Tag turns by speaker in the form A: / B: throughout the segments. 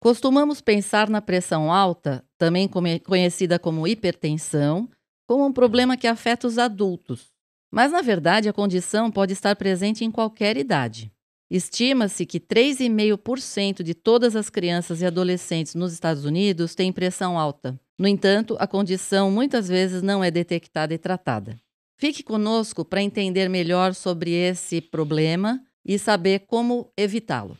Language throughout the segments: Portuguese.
A: Costumamos pensar na pressão alta, também conhecida como hipertensão, como um problema que afeta os adultos. Mas, na verdade, a condição pode estar presente em qualquer idade. Estima-se que 3,5% de todas as crianças e adolescentes nos Estados Unidos têm pressão alta. No entanto, a condição muitas vezes não é detectada e tratada. Fique conosco para entender melhor sobre esse problema e saber como evitá-lo.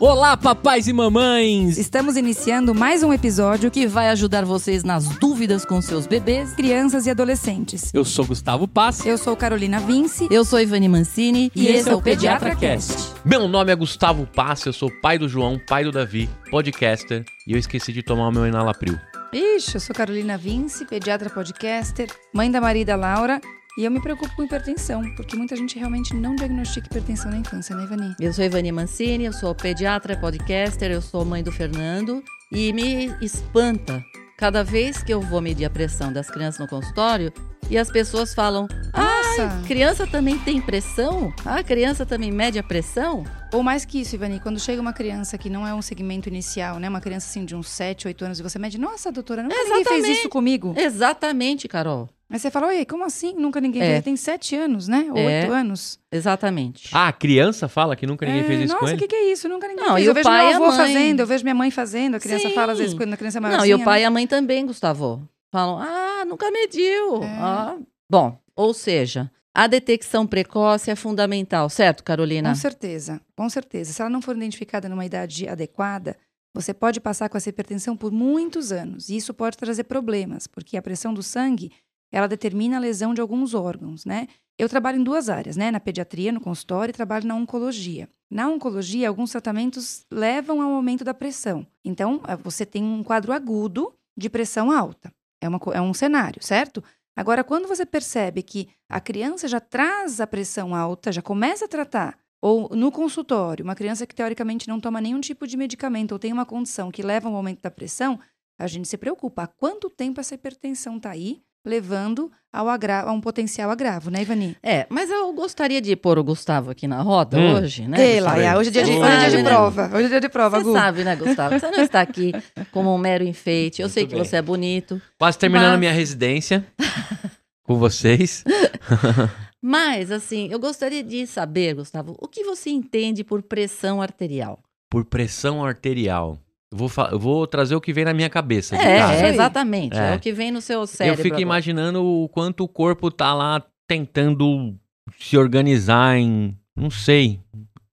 B: Olá, papais e mamães!
C: Estamos iniciando mais um episódio que
A: vai ajudar vocês nas dúvidas com seus bebês.
C: crianças e adolescentes.
B: Eu sou Gustavo Pass.
C: Eu sou Carolina Vince.
A: Eu sou Ivani Mancini
C: E esse é o Pediatra Cast.
B: Meu nome é Gustavo Pass, eu sou pai do João, pai do Davi, podcaster, e eu esqueci de tomar o meu Enalapril.
C: Ixi, eu sou Carolina Vince, pediatra podcaster, mãe da Maria e da Laura. E eu me preocupo com hipertensão, porque muita gente realmente não diagnostica hipertensão na infância, né, Ivani?
A: Eu sou Ivani Mancini, eu sou pediatra, podcaster, eu sou mãe do Fernando e me espanta cada vez que eu vou medir a pressão das crianças no consultório e as pessoas falam:
C: Nossa!
A: "Ah, criança também tem pressão? Ah, criança também mede a pressão?"
C: Ou mais que isso, Ivani, quando chega uma criança que não é um segmento inicial, né? Uma criança assim de uns 7, 8 anos e você mede, nossa, doutora, nunca ninguém fez isso comigo.
A: Exatamente, Carol.
C: Aí você fala, oi, como assim? Nunca ninguém
A: É.
C: fez. Tem 7 anos, né? Ou
A: É.
C: 8 anos.
A: Exatamente.
B: Ah, a criança fala que nunca ninguém
C: É,
B: fez isso
C: Nossa,
B: com
C: o que, que é isso? Nunca ninguém
A: Não,
C: fez.
A: e
C: Eu
A: o
C: vejo
A: pai
C: meu
A: e a
C: avô
A: mãe?
C: fazendo, eu vejo minha mãe fazendo. A criança
A: Sim.
C: fala às vezes quando a criança é
A: Não,
C: maiorzinha.
A: e o pai
C: né?
A: e a mãe também, Gustavo. Falam: "Ah, nunca mediu."
C: É.
A: Ah. Bom, ou seja, a detecção precoce é fundamental, certo, Carolina?
C: Com certeza, com certeza. Se ela não for identificada numa idade adequada, você pode passar com essa hipertensão por muitos anos. E isso pode trazer problemas, porque a pressão do sangue, ela determina a lesão de alguns órgãos, né? Eu trabalho em duas áreas, né? Na pediatria, no consultório, e trabalho na oncologia. Na oncologia, alguns tratamentos levam ao aumento da pressão. Então, eh, você tem um quadro agudo de pressão alta. É, uma é um cenário, certo? Agora, quando você percebe que a criança já traz a pressão alta, já começa a tratar, ou no consultório, uma criança que teoricamente não toma nenhum tipo de medicamento ou tem uma condição que leva ao aumento da pressão, a gente se preocupa. Há quanto tempo essa hipertensão está aí, levando ao agra- a um potencial agravo, né, Ivani?
A: É, mas eu gostaria de pôr o Gustavo aqui na roda
B: Hum.
A: hoje, né?
C: Ei? Laia, hoje é dia de, hoje é dia de
A: né?
C: prova. Hoje é dia de prova,
A: Você
C: Gu.
A: sabe, né, Gustavo? Você não está aqui como um mero enfeite. Eu sei
B: Muito
A: que
B: bem.
A: você é bonito.
B: Quase terminando
A: Mas-
B: a minha residência com vocês.
A: Mas, assim, eu gostaria de saber, Gustavo, o que você entende por pressão arterial?
B: Por pressão arterial. Eu vou, eu vou trazer o que vem na minha cabeça.
A: É,
C: aí.
A: exatamente. É.
B: É.
A: o que vem no seu
B: Eu
A: cérebro.
B: fico
A: agora.
B: imaginando o quanto o corpo tá lá tentando se organizar em. Não sei.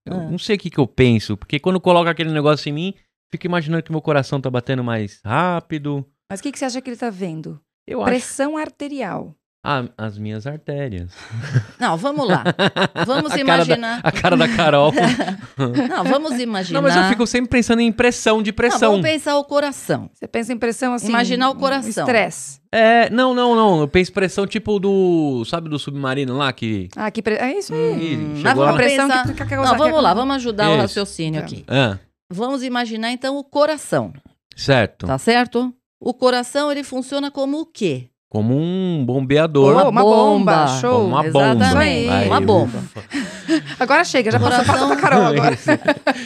B: Eu
A: Ah.
B: não sei o que, que eu penso. Porque quando coloca aquele negócio em mim, fico imaginando que meu coração tá batendo mais rápido.
C: Mas o que, que você acha que ele está vendo?
B: Eu acho.
C: Pressão arterial.
B: Ah, as minhas artérias.
A: Não, vamos lá. Vamos
B: A cara da-
A: imaginar.
B: A cara da Carol.
A: Não, vamos imaginar.
B: Não, mas eu fico sempre pensando em pressão de
A: Não,
B: pressão.
A: vamos pensar o coração.
C: Você pensa em pressão assim?
A: Imaginar o coração.
C: Estresse.
B: É, não, não, não. Eu penso pressão tipo do. Sabe do submarino lá que.
C: Ah, que pre... é isso aí.
A: Hum,
B: chegou
A: mas
B: lá.
A: vamos
C: A pressão
A: pensar...
C: que-
A: Não, vamos lá, vamos ajudar o
B: Isso.
A: raciocínio
C: Tá.
A: aqui.
B: Ah,
A: Vamos imaginar então o coração,
B: certo.
A: tá certo? O coração ele funciona como o quê?
B: Como um bombeador.
C: Uma uma bomba, show.
B: Como uma bomba.
A: Exatamente,
B: Aí,
A: uma bomba.
C: Agora chega, já passou
A: Coração-
C: passa pra Carol agora.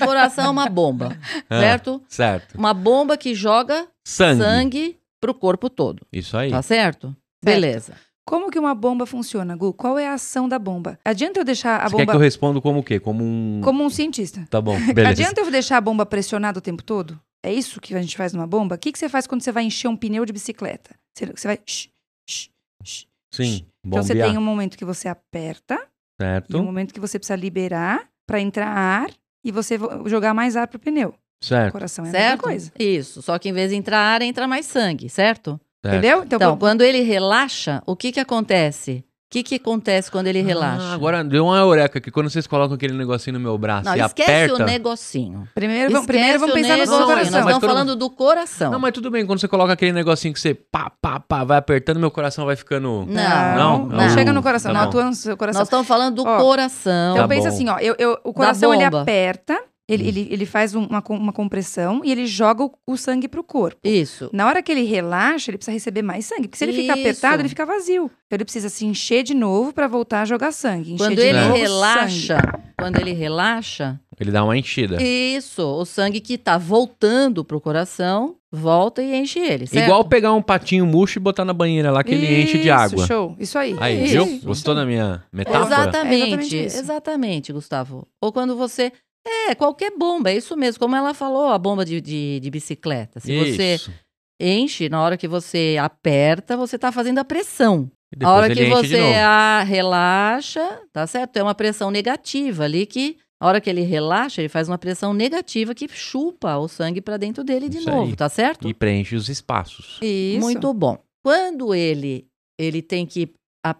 A: O coração é uma bomba,
B: Ah,
A: certo?
B: Certo.
A: Uma bomba que joga
B: Sangue.
A: sangue pro corpo todo,
B: Isso aí.
A: tá certo? Beleza.
C: Como que uma bomba funciona, Gu? Qual é a ação da bomba? Adianta eu deixar a
B: Você quer
C: bomba
B: que eu responda como o quê? Como um.
C: como um cientista?
B: Tá bom, beleza.
C: Adianta eu deixar a bomba pressionada o tempo todo? É isso que a gente faz numa bomba? O que, que você faz quando você vai encher um pneu de bicicleta? Você, você vai. shh, shh, shh,
B: Sim,
C: shh. Então você
B: bombear.
C: tem um momento que você aperta e um
B: Certo,
C: momento que você precisa liberar para entrar ar e você vo- jogar mais ar pro pneu. O
B: certo,
C: coração é a mesma
A: Certo?
C: coisa.
A: Isso. Só que em vez de entrar ar, entra mais sangue, certo?
B: certo.
C: Entendeu? Então,
A: Então,
C: quando-
A: quando ele relaxa, o que que acontece? O que que acontece quando ele relaxa?
B: Ah, agora deu uma eureka que quando vocês colocam aquele negocinho no meu braço
A: Não,
B: e
A: esquece
B: aperta.
A: o negocinho.
C: primeiro, vamos,
A: Esquece
C: primeiro vamos pensar no coração.
A: Nós estamos
B: quando-
A: falando do coração.
B: Não, mas tudo bem, quando você coloca aquele negocinho que você pá, pá, pá, vai apertando, meu coração vai ficando.
A: Não,
C: não,
B: não.
C: chega no coração,
B: Tá
C: não atua no seu coração.
A: Nós estamos falando do
C: Ó,
A: coração.
C: Então
B: Tá
C: pensa assim, ó, eu, eu- o coração ele aperta, Ele,
B: Hum.
C: ele, ele faz um- uma, uma compressão e ele joga o, o sangue pro corpo.
A: Isso.
C: Na hora que ele relaxa, ele precisa receber mais sangue. Porque se ele ficar
A: Isso.
C: apertado, ele fica vazio. Então ele precisa se encher de novo para voltar a jogar sangue. Encher
A: Quando
C: de
A: ele
C: novo
A: relaxa,
C: sangue.
A: quando ele relaxa,
B: Ele dá uma enchida.
A: isso, o sangue que tá voltando pro coração, volta e enche ele, certo?
B: Igual pegar um patinho murcho e botar na banheira lá que ele enche de
C: Isso,
B: água.
C: Show. Isso aí.
B: Aí,
A: Isso.
B: viu? Gostou da minha metáfora?
A: Exatamente,
C: É exatamente isso.
A: exatamente, Gustavo. Ou quando você. É, qualquer bomba, é isso mesmo. Como ela falou, a bomba de, de, de bicicleta. Se você
B: Isso.
A: enche, na hora que você aperta, você tá fazendo a pressão. A hora que você a, relaxa, tá certo? É uma pressão negativa ali que. A hora que ele relaxa, ele faz uma pressão negativa que chupa o sangue pra dentro dele de
B: Isso
A: novo,
B: aí.
A: tá certo?
B: E preenche os espaços.
C: Isso.
A: Muito bom. Quando ele ele tem que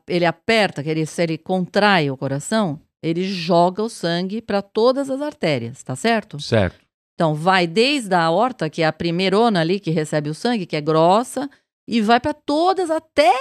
A: ele aperta, que ele, se ele contrai o coração, ele joga o sangue para todas as artérias, tá certo?
B: Certo.
A: Então vai desde a aorta, que é a primeirona ali que recebe o sangue, que é grossa, e vai para todas até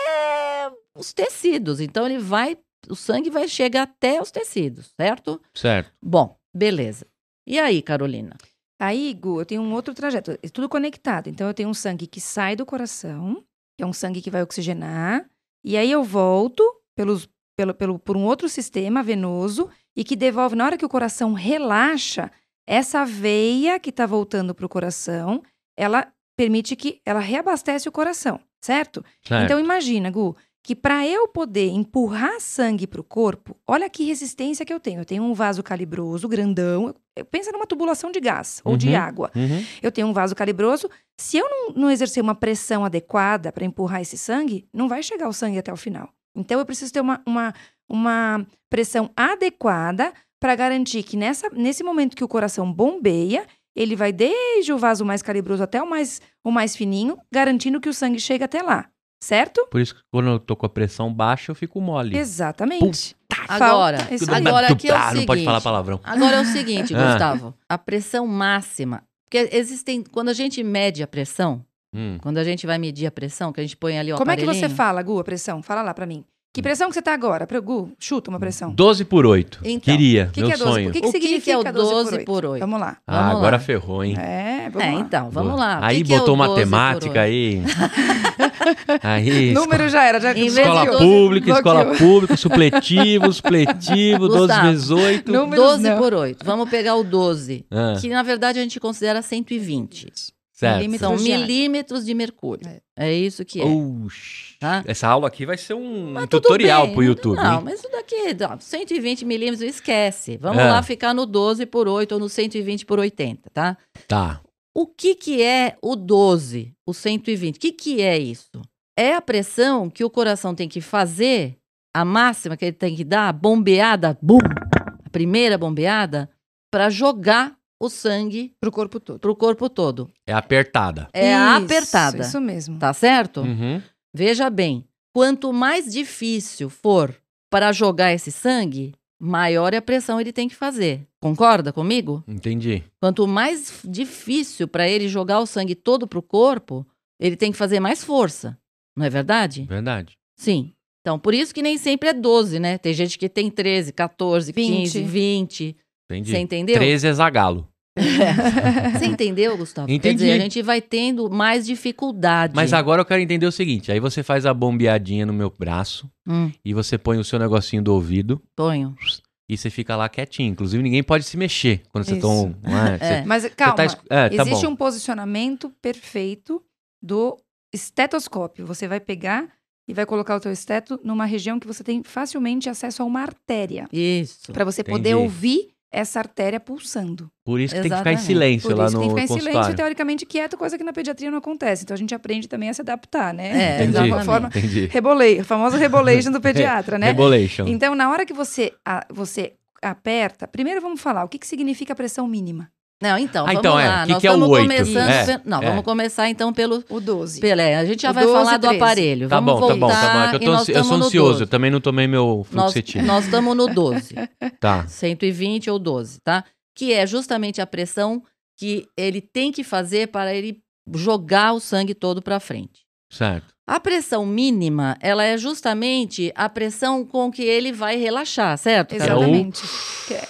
A: os tecidos. Então ele vai, o sangue vai chegar até os tecidos, certo?
B: Certo.
A: Bom, beleza. E aí, Carolina?
C: Aí, Gu, eu tenho um outro trajeto. É tudo conectado. Então, eu tenho um sangue que sai do coração, que é um sangue que vai oxigenar. E aí, eu volto pelos, pelo, pelo, por um outro sistema venoso e que devolve, na hora que o coração relaxa, essa veia que está voltando para o coração, ela permite que ela reabastece o coração, certo?
B: certo.
C: Então, imagina, Gu, que para eu poder empurrar sangue para o corpo, olha que resistência que eu tenho. Eu tenho um vaso calibroso, grandão. Pensa numa tubulação de gás ou de
B: Uhum.
C: água.
B: Uhum.
C: Eu tenho um vaso calibroso. Se eu não, não exercer uma pressão adequada para empurrar esse sangue, não vai chegar o sangue até o final. Então, eu preciso ter uma, uma, uma pressão adequada para garantir que nessa, nesse momento que o coração bombeia, ele vai desde o vaso mais calibroso até o mais, o mais fininho, garantindo que o sangue chega até lá. Certo?
B: Por isso que quando eu tô com a pressão baixa, eu fico mole.
C: Exatamente.
A: Agora,
C: Falta esse
A: agora aqui é o
B: Ah, não pode
A: seguinte.
B: falar palavrão.
A: Agora é o seguinte,
B: Ah.
A: Gustavo. A pressão máxima. Porque existem. Quando a gente mede a pressão,
B: Hum.
A: quando a gente vai medir a pressão, que a gente põe ali o
C: Como é que você fala, Gu, a pressão? Fala lá pra mim. Que pressão que você tá agora? Pra- Gu, chuta uma pressão.
B: 12 por 8.
A: Então,
B: Queria,
C: O que,
B: meu
C: que é 12?
B: sonho.
C: O que, que
A: O que que
C: significa
A: é o
C: 12
A: 12
C: por 8?
A: por oito?
C: Vamos lá.
B: ah,
A: vamos
B: agora
A: lá.
B: ferrou, hein?
C: É, vamos
A: É,
C: lá.
A: então, vamos
B: Boa.
A: lá. O
B: Aí
A: que que é
B: botou
A: o 12 por
B: matemática aí. aí.
C: Número já era, já
B: Escola
A: bloqueou.
B: pública, escola
C: Bloqueou.
B: pública, supletivo, supletivo, 12
A: Gustavo.
B: vezes 8.
C: Números
A: 12
C: não.
A: por 8. Vamos pegar o 12,
B: Ah,
A: que na verdade a gente considera 120.
B: Certo.
C: milímetros.
A: São
C: de
A: milímetros de mercúrio. É, isso que é.
B: Oxi.
A: Tá?
B: Essa aula aqui vai ser um
A: Mas
B: tutorial
A: bem.
B: pro YouTube.
A: Não,
B: hein?
A: mas isso daqui, não, 120 milímetros, esquece. Vamos
B: É.
A: lá ficar no 12 por 8 ou no 120 por 80, tá?
B: Tá.
A: O que, que é o 12, o 120? O que, que é isso? É a pressão que o coração tem que fazer, a máxima que ele tem que dar, a bombeada, bum, a primeira bombeada, para jogar o sangue
C: Pro corpo todo.
A: pro corpo todo.
B: É apertada.
A: É
C: Isso,
A: apertada,
C: Isso mesmo.
A: tá certo?
B: Uhum.
A: Veja bem, quanto mais difícil for para jogar esse sangue, maior é a pressão ele tem que fazer. Concorda comigo?
B: Entendi.
A: Quanto mais difícil para ele jogar o sangue todo pro corpo, ele tem que fazer mais força. Não é verdade?
B: Verdade.
A: Sim. Então, por isso que nem sempre é 12, né? Tem gente que tem 13, 14, 15,
C: 20.
A: 20.
B: Entendi.
A: Você entendeu?
B: 13 é zagalo.
A: Você entendeu, Gustavo? Quer
B: Entendi.
A: dizer, a gente vai tendo mais dificuldade.
B: Mas agora eu quero entender o seguinte: aí você faz a bombeadinha no meu braço
A: Hum,
B: e você põe o seu negocinho do ouvido
A: ponho.
B: e você fica lá quietinho. Inclusive, ninguém pode se mexer quando você toma. um- é?
A: É.
C: Mas
B: você
C: calma,
B: tá é, tá
C: existe
B: bom.
C: um posicionamento perfeito do estetoscópio. Você vai pegar e vai colocar o teu esteto numa região que você tem facilmente acesso a uma artéria.
A: Isso.
C: Para você poder
B: Entendi.
C: ouvir essa artéria pulsando.
B: Por isso que tem que ficar em
A: Exatamente.
B: silêncio
C: Por
B: lá
C: isso
B: no
C: tem que ficar em silêncio
B: consultório.
C: teoricamente quieto, coisa que na pediatria não acontece. Então a gente aprende também a se adaptar, né?
A: É,
C: de alguma
A: exatamente.
C: forma.
B: Entendi.
C: Rebolei, o famoso rebolation do pediatra, né?
B: Rebolation.
C: Então, na hora que você, a- você aperta, primeiro vamos falar o que, que significa pressão mínima.
A: Não, então,
B: Ah,
A: vamos
B: então é.
A: lá.
B: Que
A: Nós
B: que é o
A: estamos
B: oito?
A: começando.
B: É,
A: Não,
B: é.
A: vamos começar então pelo.
C: O 12.
A: Pelé, a gente já
C: O
A: vai
C: 12
A: falar do
C: 13.
A: aparelho.
B: Tá
A: vamos
B: bom, tá bom,
A: voltar
B: tá bom. É que eu,
A: e
B: tô eu sou ansioso,
A: 12.
B: eu também não tomei meu
A: Nós
B: fluoxetina.
A: nós estamos no 12,
B: Tá.
A: 120 ou 12, tá? Que é justamente a pressão que ele tem que fazer para ele jogar o sangue todo para frente.
B: Certo.
A: A pressão mínima, ela é justamente a pressão com que ele vai relaxar, certo? Carol?
C: Exatamente.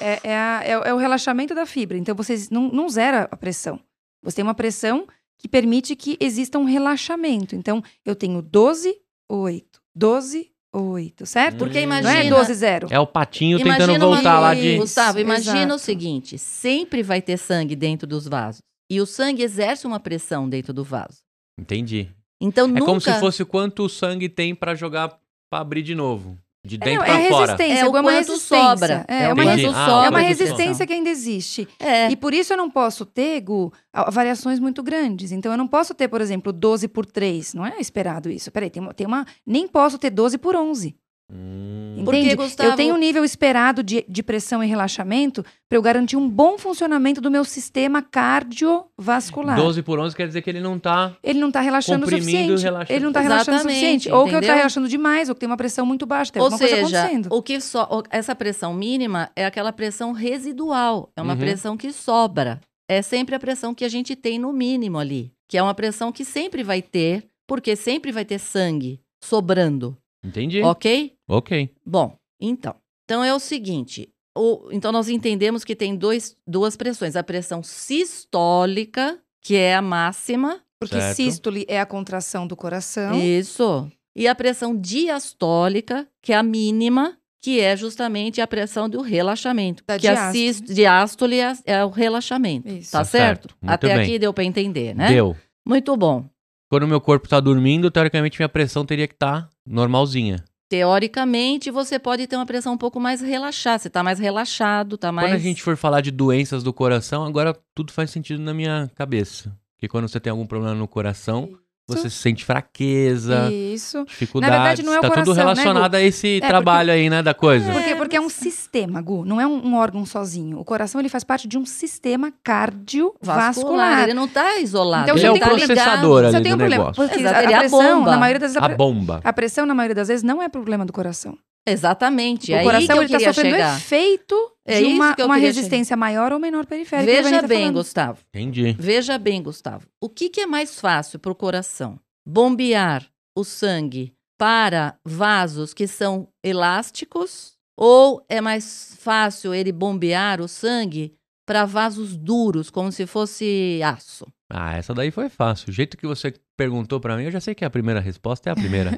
C: É- é, a- é o- é o relaxamento da fibra. Então, vocês não, não zera a pressão. Você tem uma pressão que permite que exista um relaxamento. Então, eu tenho 12, 8. 12, 8, certo?
A: Porque
B: Hum.
C: Não é
A: imagina.
C: 12, 0.
B: É o patinho
A: imagina
B: tentando
A: uma-
B: voltar lá de.
A: Gustavo, imagina
C: Exato.
A: o seguinte: sempre vai ter sangue dentro dos vasos. E o sangue exerce uma pressão dentro do vaso.
B: Entendi.
A: Então
B: É
A: nunca.
B: como se fosse quanto sangue tem pra jogar pra abrir de novo. De
C: É,
B: dentro
C: não,
B: pra
C: é
B: fora.
C: resistência,
A: É o
C: é uma resistência.
A: sobra.
C: É,
A: É
C: é
A: o
C: uma,
A: quanto
B: Ah,
A: sobra.
C: é uma resistência que ainda existe.
A: É.
C: E por isso eu não posso ter, Gu, variações muito grandes. Então eu não posso ter, por exemplo, 12 por 3. Não é esperado isso. Peraí, tem uma, tem uma. Nem posso ter 12 por 11.
B: Hum,
A: Porque,
C: Entende?
A: Gustavo-
C: Eu tenho um nível esperado de, de pressão e relaxamento para eu garantir um bom funcionamento do meu sistema cardiovascular.
B: 12 por 11 quer dizer que ele não tá.
C: Ele não está relaxando o
B: e
C: suficiente.
B: relaxando.
C: Ele não está relaxando o suficiente. Ou que eu
A: entendeu?
C: estou relaxando demais, ou que tem uma pressão muito baixa. Tem
A: Ou
C: alguma coisa
A: seja,
C: acontecendo.
A: o que so, essa pressão mínima é aquela pressão residual. É uma
B: Uhum.
A: pressão que sobra. É sempre a pressão que a gente tem no mínimo ali. Que é uma pressão que sempre vai ter, porque sempre vai ter sangue sobrando.
B: Entendi.
A: Ok?
B: Ok.
A: Bom, então. Então é o seguinte. o- então nós entendemos que tem dois, duas pressões. A pressão sistólica, que é a máxima.
C: Porque
B: Certo.
C: sístole é a contração do coração.
A: Isso. E a pressão diastólica, que é a mínima, que é justamente a pressão do relaxamento.
C: Da
A: que a
C: diástole.
A: sis- diástole é, é o relaxamento.
C: Isso.
A: Tá,
B: Tá
A: certo?
B: certo.
A: Até
B: bem.
A: aqui deu para entender, né?
B: Deu.
A: Muito bom.
B: Quando o meu corpo tá dormindo, teoricamente minha pressão teria que estar normalzinha.
A: Teoricamente, você pode ter uma pressão um pouco mais relaxada. Você tá mais relaxado, tá mais.
B: Quando a gente for falar de doenças do coração, agora tudo faz sentido na minha cabeça. Porque quando você tem algum problema no coração, você sente fraqueza,
C: Isso.
B: dificuldades.
C: Na verdade, não é o
B: tá tudo
C: coração, né,
B: relacionado a esse
C: É,
B: trabalho aí, né, da coisa.
C: Porque, porque é um sistema, Gu. Não é um, um órgão sozinho. O coração ele faz parte de um sistema
A: vascular.
C: cardiovascular.
A: Ele não tá isolado.
C: Então,
B: Ele é o
A: tá
C: problema-
B: processador
C: Você
B: ali
C: tem
B: do
C: um problema.
B: negócio.
C: Porque
A: Exato,
C: a
A: ele é a
C: pressão,
A: bomba.
C: na maioria das
B: A bomba.
C: a pressão, na maioria das vezes, não é problema do coração.
A: Exatamente.
C: o
A: é aí
C: coração
A: que
C: está sofrendo
A: chegar.
C: efeito
A: É
C: de
A: isso
C: uma, uma resistência maior ou menor periférica.
A: Veja
C: tá
A: bem,
C: falando.
A: Gustavo.
B: Entendi.
A: Veja bem, Gustavo. O que, que é mais fácil para o coração? Bombear o sangue para vasos que são elásticos ou é mais fácil ele bombear o sangue para vasos duros, como se fosse aço?
B: Ah, essa daí foi fácil. O jeito que você perguntou pra mim, eu já sei que a primeira resposta é a primeira.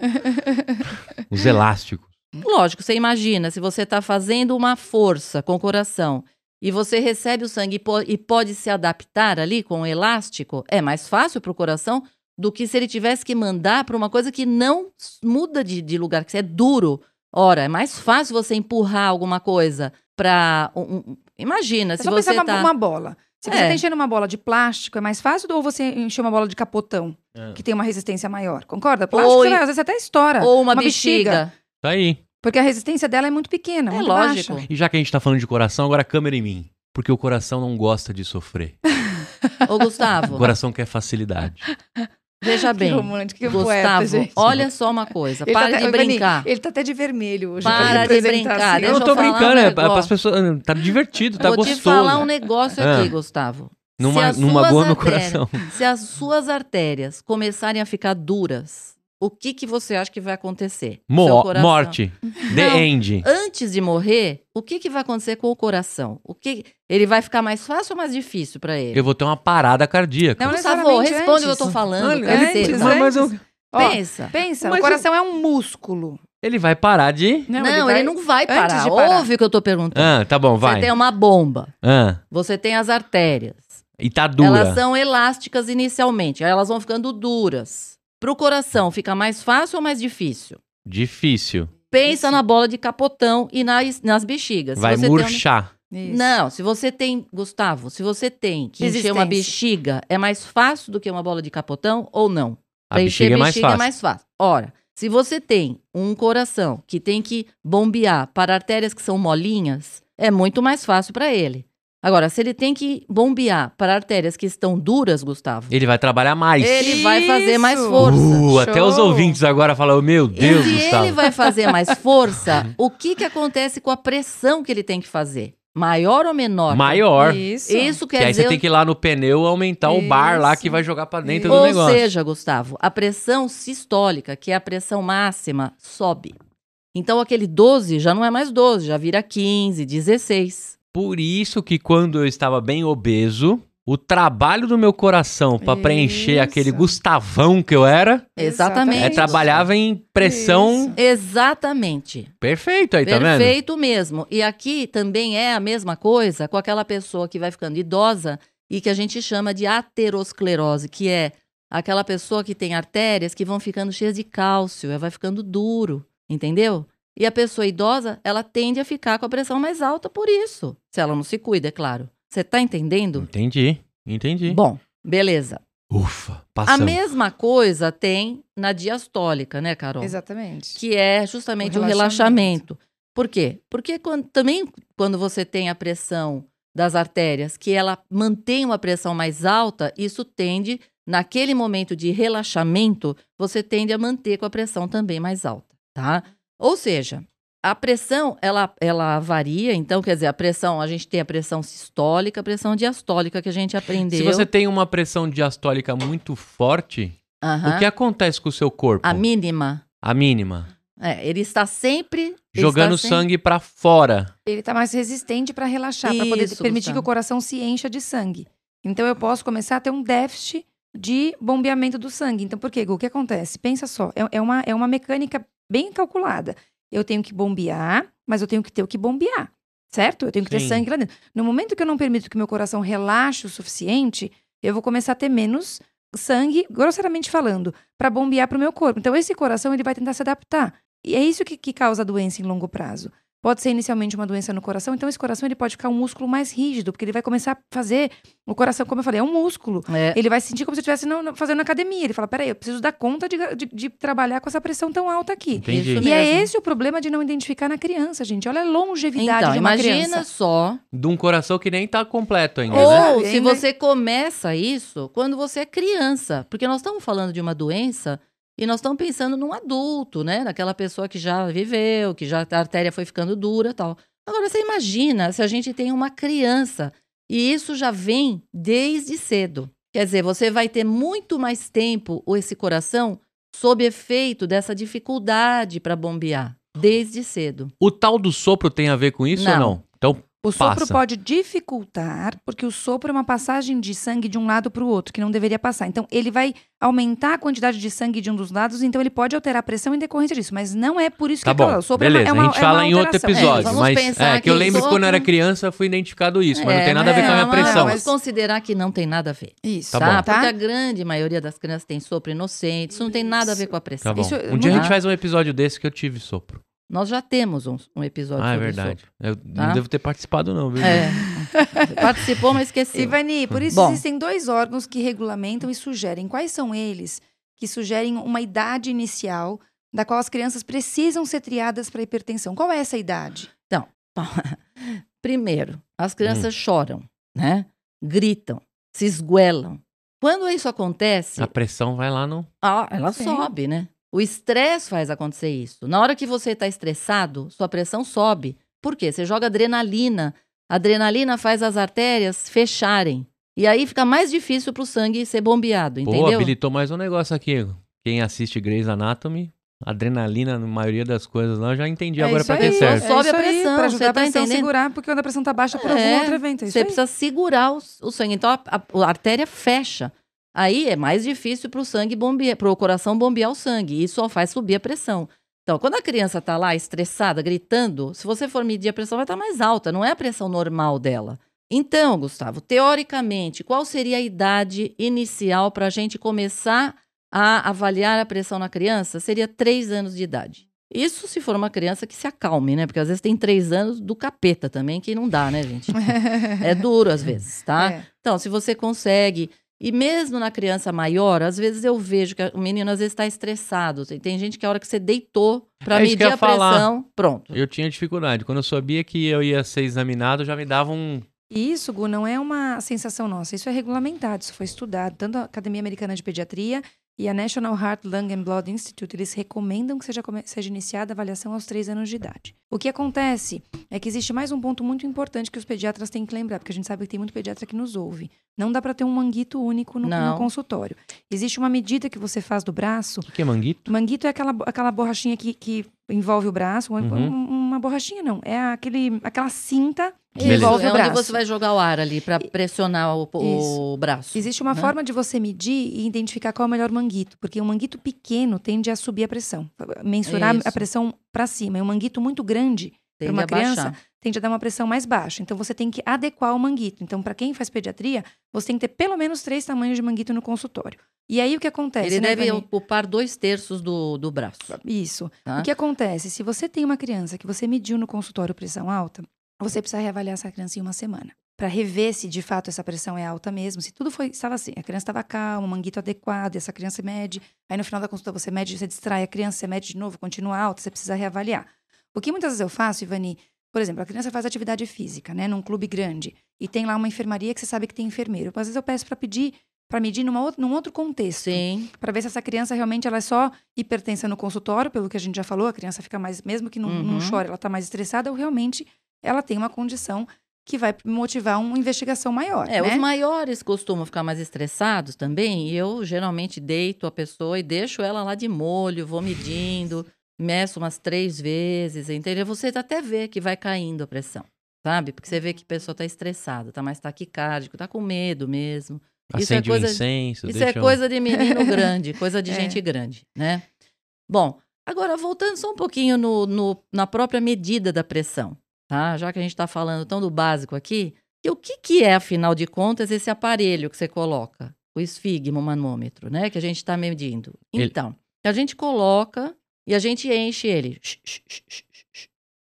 B: Os elásticos.
A: Lógico, você imagina, se você está fazendo uma força com o coração e você recebe o sangue e, po- e pode se adaptar ali com o elástico, é mais fácil para o coração do que se ele tivesse que mandar para uma coisa que não muda de, de lugar, que é duro. Ora, é mais fácil você empurrar alguma coisa para. imagina,
C: É
A: se você
C: pensar
A: tá.
C: numa bola. Se você
A: É.
C: está enchendo uma bola de plástico, é mais fácil ou você encher uma bola de capotão,
B: É.
C: que tem uma resistência maior? Concorda? Plástico,
A: Ou
C: você vai, às vezes até estoura.
A: Ou uma, bexiga.
B: Tá aí.
C: Porque a resistência dela é muito pequena,
A: É
C: muito
A: lógico.
C: baixa.
B: E já que a gente tá falando de coração, agora a câmera em mim. Porque o coração não gosta de sofrer.
A: Ô,
B: O
A: Gustavo,
B: coração quer facilidade.
A: veja bem.
C: Que romântico, que
A: Gustavo,
C: poeta, gente.
A: olha só uma coisa.
C: Ele
A: para
C: tá
A: de
C: até- Vani,
A: brincar.
C: Ele tá até de vermelho hoje.
A: Para de brincar,
C: assim.
A: deixa
B: eu não
A: eu
B: tô
A: falar um
B: brincando, é para as pessoas. Tá divertido, tá
A: Vou
B: gostoso.
A: te falar um negócio aqui,
B: Ah.
A: Gustavo.
B: Numa, numa boa no coração.
A: Se as suas artérias começarem a ficar duras, o que, que você acha que vai acontecer?
B: Mo morte. The
A: Não.
B: end.
A: Antes de morrer, o que, que vai acontecer com o coração? O que ele vai ficar mais fácil ou mais difícil para ele?
B: Eu vou ter uma parada cardíaca.
C: Não,
A: Gustavo,
C: necessariamente
A: responde o que eu
C: antes.
A: tô falando. Caceta.
C: antes,
B: mas, mas eu-
C: antes. Ó,
A: Pensa.
C: pensa,
B: Mas
C: o coração é um músculo.
B: ele vai parar de.
A: Não,
C: vai-
A: ele não vai
C: antes
A: parar.
C: de parar.
A: Ouve o que eu tô perguntando.
B: Ah, tá bom,
A: Você
B: vai.
A: tem uma bomba.
B: Ah,
A: Você tem as artérias.
B: e tá dura.
A: Elas são elásticas inicialmente, aí elas vão ficando duras. Pro coração, fica mais fácil ou mais difícil?
B: Difícil.
A: Pensa na bola de capotão e nas, nas bexigas. Se
B: Vai
A: você tem um-
B: murchar.
C: Isso.
A: Não, se você tem, Gustavo, se você tem que encher uma
C: Resistência.
A: bexiga, é mais fácil do que uma bola de capotão ou não?
B: A
A: Pra encher
B: bexiga é mais fácil.
A: é mais fácil. Ora, se você tem um coração que tem que bombear para artérias que são molinhas, é muito mais fácil para ele. Agora, se ele tem que bombear para artérias que estão duras, Gustavo,
B: Ele vai trabalhar mais.
A: ele vai fazer mais
C: Isso!
A: força.
B: Uh, até os ouvintes agora falam, meu Deus,
A: e se
B: Gustavo.
A: ele vai fazer mais força, o que, que acontece com a pressão que ele tem que fazer? Maior ou menor?
B: Maior.
C: Isso.
A: Isso
B: Que
A: quer
B: aí
A: dizer
B: você tem que ir lá no pneu aumentar o bar lá
C: Isso.
B: que vai jogar pra dentro do
A: Ou
B: negócio.
A: seja, Gustavo, a pressão sistólica, que é a pressão máxima, sobe. Então aquele 12 já não é mais 12, já vira 15, 16.
B: Por isso que quando eu estava bem obeso, o trabalho do meu coração para preencher
C: Isso.
B: aquele Gustavão que eu era,
A: Exatamente.
B: é, trabalhava em pressão.
A: Exatamente.
B: Perfeito aí, tá vendo?
A: Perfeito mesmo. E aqui também é a mesma coisa com aquela pessoa que vai ficando idosa e que a gente chama de aterosclerose, que é aquela pessoa que tem artérias que vão ficando cheias de cálcio, ela vai ficando duro, entendeu? E a pessoa idosa, ela tende a ficar com a pressão mais alta por isso, se ela não se cuida, é claro. Você tá entendendo?
B: Entendi, entendi.
A: Bom, beleza.
B: Ufa,
A: A
B: passamos.
A: mesma coisa tem na diastólica, né, Carol?
C: Exatamente.
A: que é justamente
C: O
A: o
C: relaxamento.
A: relaxamento. Por quê? Porque quando- também quando você tem a pressão das artérias, que ela mantém uma pressão mais alta, isso tende, naquele momento de relaxamento, você tende a manter com a pressão também mais alta, tá? Ou seja, a pressão, ela, ela varia, então, quer dizer, a pressão, a gente tem a pressão sistólica, a pressão diastólica que a gente aprendeu.
B: Se você tem uma pressão diastólica muito forte, o que acontece com o seu corpo?
A: A mínima.
B: A mínima.
A: É, ele está sempre...
B: Jogando
A: está sempre-
B: sangue pra fora.
C: Ele tá mais resistente para relaxar, para poder permitir que o coração se encha de sangue. Então eu posso começar a ter um déficit de bombeamento do sangue. Então por quê, Gu? O que acontece? Pensa só, é, é uma, é uma mecânica bem calculada. Eu tenho que bombear, mas eu tenho que ter o que bombear. Certo? Eu tenho que ter
B: Sim.
C: sangue lá dentro. No momento que eu não permito que meu coração relaxe o suficiente, eu vou começar a ter menos sangue, grosseiramente falando, para bombear para o meu corpo. Então, esse coração ele vai tentar se adaptar. E é isso que, que causa a doença em longo prazo. Pode ser inicialmente uma doença no coração, então esse coração ele pode ficar um músculo mais rígido, porque ele vai começar a fazer. O coração, como eu falei, é um músculo.
A: É,
C: Ele vai sentir como se estivesse fazendo academia. Ele fala: peraí, eu preciso dar conta de, de- de trabalhar com essa pressão tão alta aqui.
B: Entendi.
C: E é esse o problema de não identificar na criança, gente. Olha a longevidade
A: Então,
C: de uma
A: imagina
C: criança.
A: só.
B: De um coração que nem tá completo ainda,
A: Ou
B: né?
A: Se você começa isso quando você é criança. Porque nós estamos falando de uma doença e nós estamos pensando num adulto, né? Naquela pessoa que já viveu, que já a artéria foi ficando dura e tal. Agora, você imagina se a gente tem uma criança e isso já vem desde cedo. Quer dizer, você vai ter muito mais tempo ou esse coração sob efeito dessa dificuldade para bombear desde cedo.
B: O tal do sopro tem a ver com isso ou
A: Não.
B: não? Então,
C: O sopro
B: Passa.
C: pode dificultar, porque o sopro é uma passagem de sangue de um lado para o outro, que não deveria passar. Então, ele vai aumentar a quantidade de sangue de um dos lados, então ele pode alterar a pressão em decorrência disso. Mas não é por isso
B: tá
C: que
B: bom.
C: é o sopro é uma-
B: Beleza,
C: é uma,
B: a gente
C: é
B: fala em outro episódio.
A: É,
B: mas é que eu lembro que quando eu era
A: sopro-
B: criança eu fui identificado isso, mas não
A: É,
B: tem nada a ver com a minha
C: mas-
B: pressão.
A: Vamos considerar que não tem nada a ver.
C: Isso.
B: Tá
A: Tá. Porque a grande maioria das crianças tem sopro inocente, isso não tem nada a ver com a pressão.
B: Tá bom.
C: Isso-
B: um dia a gente faz um episódio desse que eu tive sopro.
A: Nós já temos um, um episódio
B: Ah, é
A: sobre
B: verdade. Eu
A: Tá?
B: não devo ter participado não, viu?
A: É. Participou, mas esqueceu.
C: Ivani, por isso
A: Bom.
C: existem dois órgãos que regulamentam e sugerem. Quais são eles? Que sugerem uma idade inicial da qual as crianças precisam ser triadas para hipertensão. Qual é essa idade?
A: Primeiro, as
B: Hum.
A: crianças choram, né? Gritam, se esguelam. Quando isso acontece,
B: A pressão vai lá no...
A: ah, ela
C: Sim.
A: sobe, né? O estresse faz acontecer isso. Na hora que você está estressado, sua pressão sobe. Por quê? Você joga adrenalina. A adrenalina faz as artérias fecharem. E aí fica mais difícil para o sangue ser bombeado,
B: Pô,
A: entendeu?
B: habilitou mais um negócio aqui. Quem assiste Grey's Anatomy, adrenalina na maioria das coisas lá, eu já entendi agora
C: isso
B: pra
C: aí,
B: que serve.
A: Sobe
C: isso
A: a
C: aí,
A: pressão,
C: Pra
A: você
C: ajudar a
A: tá
C: pressão a
A: entendendo?
C: segurar, porque quando a pressão tá baixa por
A: É,
C: algum outro evento. É
A: Você
C: aí.
A: precisa segurar o, o sangue. Então a, a- a artéria fecha. Aí é mais difícil para o sangue bombear, para o coração bombear o sangue. E isso só faz subir a pressão. Então, quando a criança está lá estressada, gritando, se você for medir a pressão, vai estar mais alta. Não é a pressão normal dela. Então, Gustavo, teoricamente, qual seria a idade inicial para a gente começar a avaliar a pressão na criança? Seria três anos de idade. Isso se for uma criança que se acalme, né? Porque às vezes tem três anos do capeta também, que não dá, né, gente? É duro às vezes, tá?
C: É.
A: Então, se você consegue. E mesmo na criança maior, às vezes eu vejo que o menino às vezes está estressado. Tem- Tem gente que a hora que você deitou para
B: É
A: medir a
B: falar.
A: pressão, pronto.
B: Eu tinha dificuldade. Quando eu sabia que eu ia ser examinado, já me dava um...
C: E Isso, Gu, não é uma sensação nossa. Isso é regulamentado, isso foi estudado. Tanto a Academia Americana de Pediatria e a National Heart, Lung and Blood Institute, eles recomendam que seja, seja iniciada a avaliação aos três anos de idade. O que acontece é que existe mais um ponto muito importante que os pediatras têm que lembrar, porque a gente sabe que tem muito pediatra que nos ouve. Não dá para ter um manguito único no, no consultório. Existe uma medida que você faz do braço.
B: O que que é manguito?
C: Manguito é aquela, aquela borrachinha que, que envolve o braço. uma-
B: Uhum.
C: um- uma borrachinha, não. É aquele, aquela cinta
B: Beleza.
C: envolve
A: é
C: o braço.
A: onde você vai jogar o ar ali para pressionar o, o braço.
C: Existe uma
A: né?
C: forma de você medir e identificar qual é o melhor manguito, porque um manguito pequeno tende a subir a pressão, mensurar
A: Isso.
C: a pressão para cima. E um manguito muito grande
A: Tende
C: uma
A: baixar.
C: criança, tende a dar uma pressão mais baixa. Então você tem que adequar o manguito. Então, para quem faz pediatria, você tem que ter pelo menos três tamanhos de manguito no consultório. E aí o que acontece?
A: Ele
C: né,
A: deve
C: Vani?
A: ocupar dois terços do, do braço.
C: Isso.
A: Tá?
C: O que acontece? Se você tem uma criança que você mediu no consultório pressão alta, você precisa reavaliar essa criança em uma semana. Para rever se de fato essa pressão é alta mesmo. Se tudo foi, estava assim, a criança estava calma, o manguito adequado, e essa criança mede. Aí no final da consulta você mede, você distrai a criança, você mede de novo, continua alta, você precisa reavaliar. O que muitas vezes eu faço, Ivani, por exemplo, a criança faz atividade física, né, num clube grande, e tem lá uma enfermaria que você sabe que tem enfermeiro. Às vezes eu peço para pedir, para medir numa outra, num outro contexto
A: Sim.
C: para ver se essa criança realmente ela é só hipertensa no consultório, pelo que a gente já falou, a criança fica mais, mesmo que não, não
A: Uhum.
C: chore, ela está mais estressada, ou realmente ela tem uma condição que vai motivar uma investigação maior,
A: É,
C: né?
A: os maiores costumam ficar mais estressados também, e eu geralmente deito a pessoa e deixo ela lá de molho, vou medindo, meço umas três vezes, entendeu? Você até vê que vai caindo a pressão, sabe? Porque você vê que a pessoa tá estressada, tá mais taquicárdico, tá com medo mesmo. Isso é
B: Acende
A: coisa-
B: um incenso.
A: Isso
B: deixa
A: é
B: um-
A: coisa de menino grande, coisa de
C: É.
A: gente grande, né? Bom, agora voltando só um pouquinho no, no- na própria medida da pressão, tá? Já que a gente está falando tão do básico aqui, e o que, que é, afinal de contas, esse aparelho que você coloca? O esfigmomanômetro, né? Que a gente está medindo.
B: Ele-
A: Então, a gente coloca e a gente enche ele,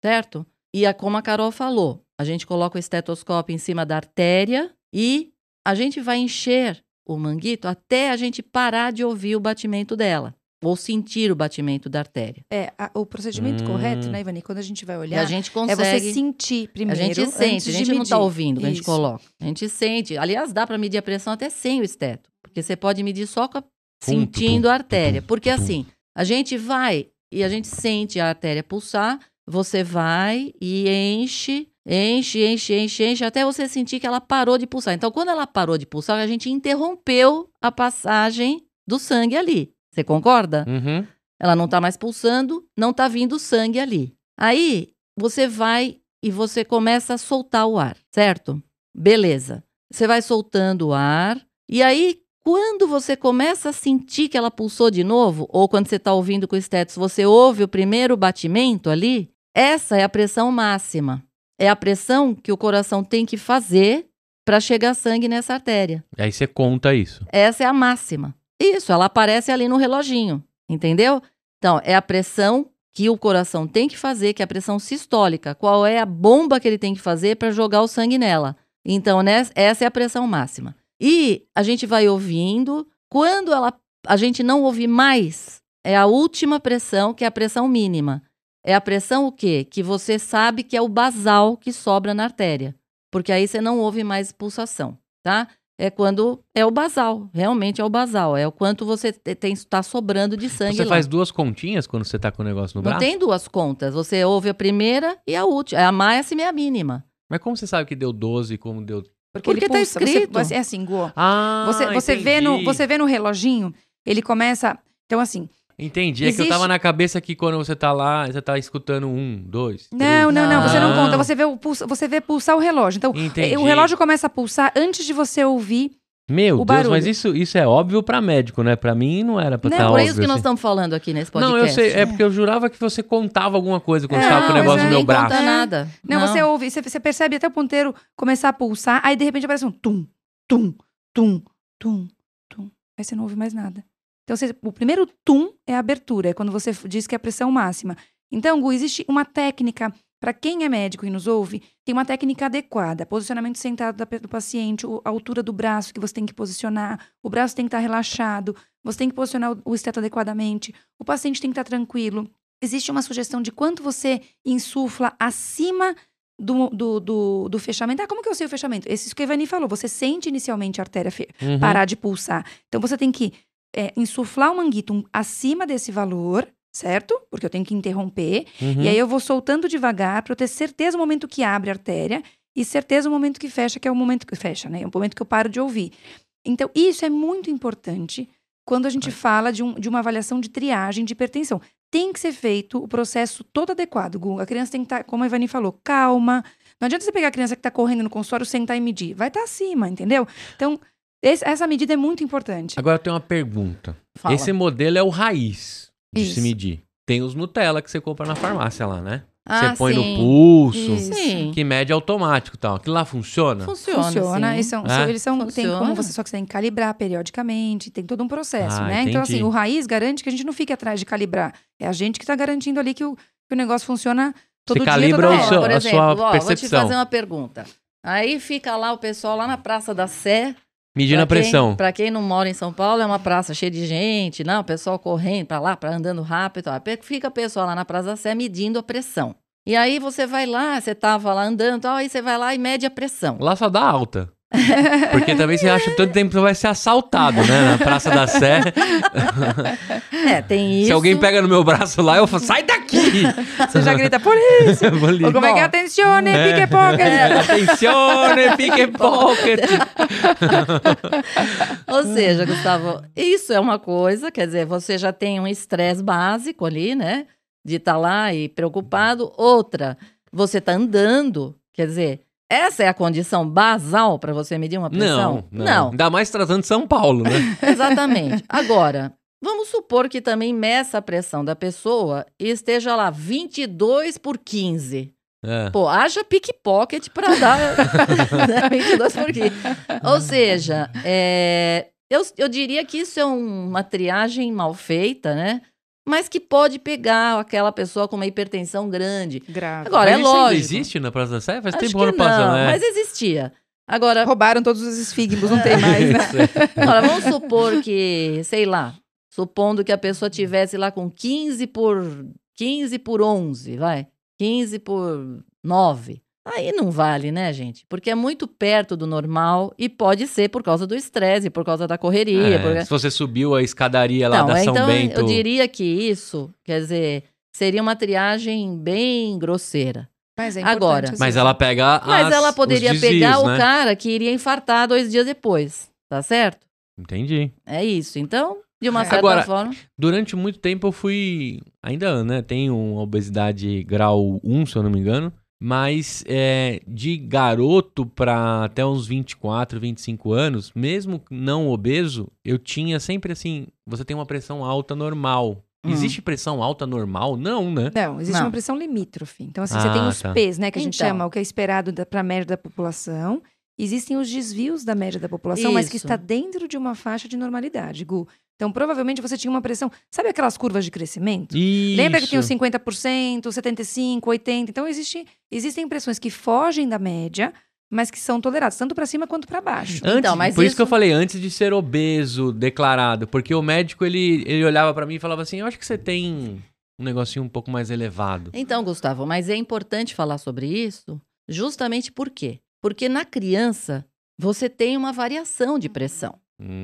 A: certo? E é como a Carol falou, a gente coloca o estetoscópio em cima da artéria e a gente vai encher o manguito até a gente parar de ouvir o batimento dela, ou sentir o batimento da artéria.
C: É, a- o procedimento
B: Hum.
C: correto, né, Ivani, quando a gente vai olhar,
A: a gente
C: é
A: consegue.
C: você sentir
A: a
C: primeiro,
A: gente
C: antes
A: sente, a gente não está ouvindo, a gente coloca. A gente sente. Aliás, dá para medir a pressão até sem o esteto, porque você pode medir só com a- sentindo a artéria. Porque assim, a gente vai e a gente sente a artéria pulsar, você vai e enche, enche, enche, enche, enche, até você sentir que ela parou de pulsar. Então, quando ela parou de pulsar, a gente interrompeu a passagem do sangue ali. Você concorda?
B: Uhum.
A: Ela não está mais pulsando, não está vindo sangue ali. Aí você vai e você começa a soltar o ar, certo? Beleza. Você vai soltando o ar. E aí, quando você começa a sentir que ela pulsou de novo, ou quando você está ouvindo com o estetos, você ouve o primeiro batimento ali, essa é a pressão máxima. É a pressão que o coração tem que fazer para chegar sangue nessa artéria.
B: Aí você conta isso.
A: Essa é a máxima. Isso, ela aparece ali no reloginho, entendeu? Então, é a pressão que o coração tem que fazer, que é a pressão sistólica. Qual é a bomba que ele tem que fazer para jogar o sangue nela? Então, né, essa é a pressão máxima. E a gente vai ouvindo. Quando ela, a gente não ouvir mais, é a última pressão, que é a pressão mínima. É a pressão o quê? Que você sabe que é o basal que sobra na artéria. Porque aí você não ouve mais pulsação, tá? É quando é o basal, realmente é o basal, é o quanto você te- tem está sobrando de sangue
B: Você
A: lá.
B: faz duas continhas quando você tá com o negócio no
A: Não
B: braço?
A: tem duas contas, você ouve a primeira e a última, é a máxima e a mínima.
B: Mas como você sabe que deu 12 e como deu.
C: Porque,
A: Porque
C: ele
A: tá
C: pulsa.
A: Escrito.
C: Você, é assim, Gu.
B: Ah,
C: Você, você, vê no, você vê no reloginho, ele começa. Então, assim.
B: Entendi. É que eu
C: Existe-
B: tava na cabeça que quando você tá lá, você tá escutando um, dois.
C: Não,
B: três.
C: não, não. Você não
B: Ah.
C: conta. Você vê, o pulsa, você vê pulsar o relógio. Então,
B: Entendi.
C: o relógio começa a pulsar antes de você ouvir.
B: Meu
C: o
B: Deus, mas
C: barulho.
B: isso, isso é óbvio pra médico, né? Pra mim não era pra
C: Não,
B: estar
A: Por
B: óbvio.
A: isso que nós
B: assim.
A: estamos falando aqui nesse podcast.
B: Não, eu sei, é porque eu jurava que você contava alguma coisa quando
C: É,
B: você tava com o
C: não,
B: negócio
C: mas
B: no
C: é
B: meu braço.
A: Não conta nada.
C: Não, você ouve, você, você percebe até o ponteiro começar a pulsar, aí de repente aparece um tum, tum, tum, tum, tum. Aí você não ouve mais nada. Então, você- o primeiro tum é a abertura, é quando você diz que é a pressão máxima. Então, Gu, existe uma técnica, para quem é médico e nos ouve, tem uma técnica adequada. Posicionamento sentado da do paciente, a altura do braço que você tem que posicionar, o braço tem que estar relaxado, você tem que posicionar o- o esteto adequadamente, o paciente tem que estar tranquilo. Existe uma sugestão de quanto você insufla acima do, do, do, do fechamento. Ah, como que eu sei o fechamento? Esse que a Ivani falou. Você sente inicialmente a artéria
B: Uhum.
C: parar de pulsar. Então você tem que é, insuflar o manguito acima desse valor, certo? Porque eu tenho que interromper.
B: Uhum.
C: E aí eu vou soltando devagar para eu ter certeza o momento que abre a artéria e certeza o momento que fecha, que é o momento que fecha, né? É o momento que eu paro de ouvir. Então, isso é muito importante quando a gente fala de, um- de uma avaliação de triagem de hipertensão. tem que ser feito o processo todo adequado, Gu. A criança tem que estar, como a Ivani falou, calma. Não adianta você pegar a criança que está correndo no consultório, sentar e medir. Vai estar acima, entendeu? Então, esse- essa medida é muito importante.
B: Agora eu tenho uma pergunta.
A: Fala.
B: Esse modelo é o raiz de se
C: Isso.
B: medir. Tem os Nutella que você compra na farmácia lá, né?
A: Ah,
B: você põe
A: sim.
B: no pulso,
C: Isso.
B: Que mede automático e tal. Aquilo lá funciona?
A: Funciona.
C: Funciona.
A: sim.
C: Eles são,
B: É?
C: eles são, tem
A: Funciona.
C: como você, só que você tem que calibrar periodicamente, tem todo um processo,
B: Ah,
C: né? Então,
B: entendi.
C: assim, o raiz garante que a gente não fique atrás de calibrar. É a gente que está garantindo ali que o, que o negócio funciona todo dia,
B: calibra
C: toda
B: o
C: hora.
B: seu-
A: por
B: a
A: exemplo,
B: sua
A: ó, vou te fazer uma pergunta. Aí fica lá o pessoal lá na Praça da Sé.
B: Medindo a
A: quem-
B: pressão.
A: Pra quem não mora em São Paulo, é uma praça cheia de gente, não, o pessoal correndo pra lá, pra andando rápido. Ó. Fica o pessoal lá na Praça da Sé medindo a pressão. E aí você vai lá, você tava lá andando, tal, aí você vai lá e mede a pressão.
B: Lá só dá alta. Porque também você acha que todo tempo você vai ser assaltado, né? Na Praça da Sé.
A: É, tem isso.
B: Se alguém pega no meu braço lá, eu falo, sai daqui!
C: Você já grita, polícia! Ou como é que é?
A: Bom.
C: Atencione,
B: É.
C: pique pocket!
B: É, Atencione, pickpocket.
A: Ou seja, Gustavo, isso é uma coisa, quer dizer, você já tem um estresse básico ali, né? De estar lá e preocupado. Outra, você tá andando, quer dizer, essa é a condição basal para você medir uma pressão?
B: Não, não, Ainda mais tratando de São Paulo, né?
A: exatamente. Agora, vamos supor que também meça a pressão da pessoa e esteja lá 22 por 15.
B: É.
A: Pô, haja pickpocket para dar né, 22 por 15. Ou seja, é, eu, eu diria que isso é um- uma triagem mal feita, né? Mas que pode pegar aquela pessoa com uma hipertensão grande.
C: Grave.
A: Agora,
B: Mas
A: é
B: isso ainda
A: lógico.
B: existe na Praça da Sé? Faz
A: Acho
B: tempo
A: que
B: não passa, né?
A: mas existia. Agora,
C: Roubaram todos os esfigmos, não tem mais, né?
A: agora, vamos supor que, sei lá, supondo que a pessoa tivesse lá com 15 por 15 por 11, vai. 15 por 9. Aí não vale, né, gente? Porque é muito perto do normal e pode ser por causa do estresse, por causa da correria.
B: É,
A: por-
B: Se você subiu a escadaria lá
A: Não,
B: da São
A: então
B: Bento.
A: eu diria que isso, quer dizer, seria uma triagem bem grosseira.
C: Mas é
A: Agora.
C: importante,
B: Mas
C: assim.
B: ela pega
A: Mas
B: as-
A: ela
B: os
A: poderia
B: desvios,
A: pegar o
B: né?
A: cara que iria infartar dois dias depois, tá certo?
B: Entendi.
A: É isso. Então, de uma
C: É.
A: certa
B: Agora,
A: forma.
B: Durante muito tempo eu fui. Ainda, né? Tenho uma obesidade grau 1, se eu não me engano. Mas é, de garoto pra até uns 24, 25 anos, mesmo não obeso, eu tinha sempre assim: você tem uma pressão alta normal.
A: Hum.
B: Existe pressão alta normal? Não, né?
C: Não, existe
A: Não.
C: uma pressão limítrofe. Então, assim, você tem
B: Ah,
C: os
B: tá.
C: P's, né? Que a gente
A: Então.
C: chama, o que é esperado para a média da população. Existem os desvios da média da população, mas que
A: Isso.
C: está dentro de uma faixa de normalidade, Gu. Então, provavelmente você tinha uma pressão. Sabe aquelas curvas de crescimento?
B: Isso.
C: Lembra que tem os 50%, 75%, 80%? Então, existe, existem pressões que fogem da média, mas que são toleradas, tanto para cima quanto para baixo.
B: Antes,
A: Então, mas
B: por isso... que eu
A: isso-
B: falei, antes de ser obeso declarado, porque o médico ele, ele olhava pra mim e falava assim: Eu acho que você tem um negocinho um pouco mais elevado.
A: Então, Gustavo, mas é importante falar sobre isso justamente por quê? Porque na criança você tem uma variação de pressão.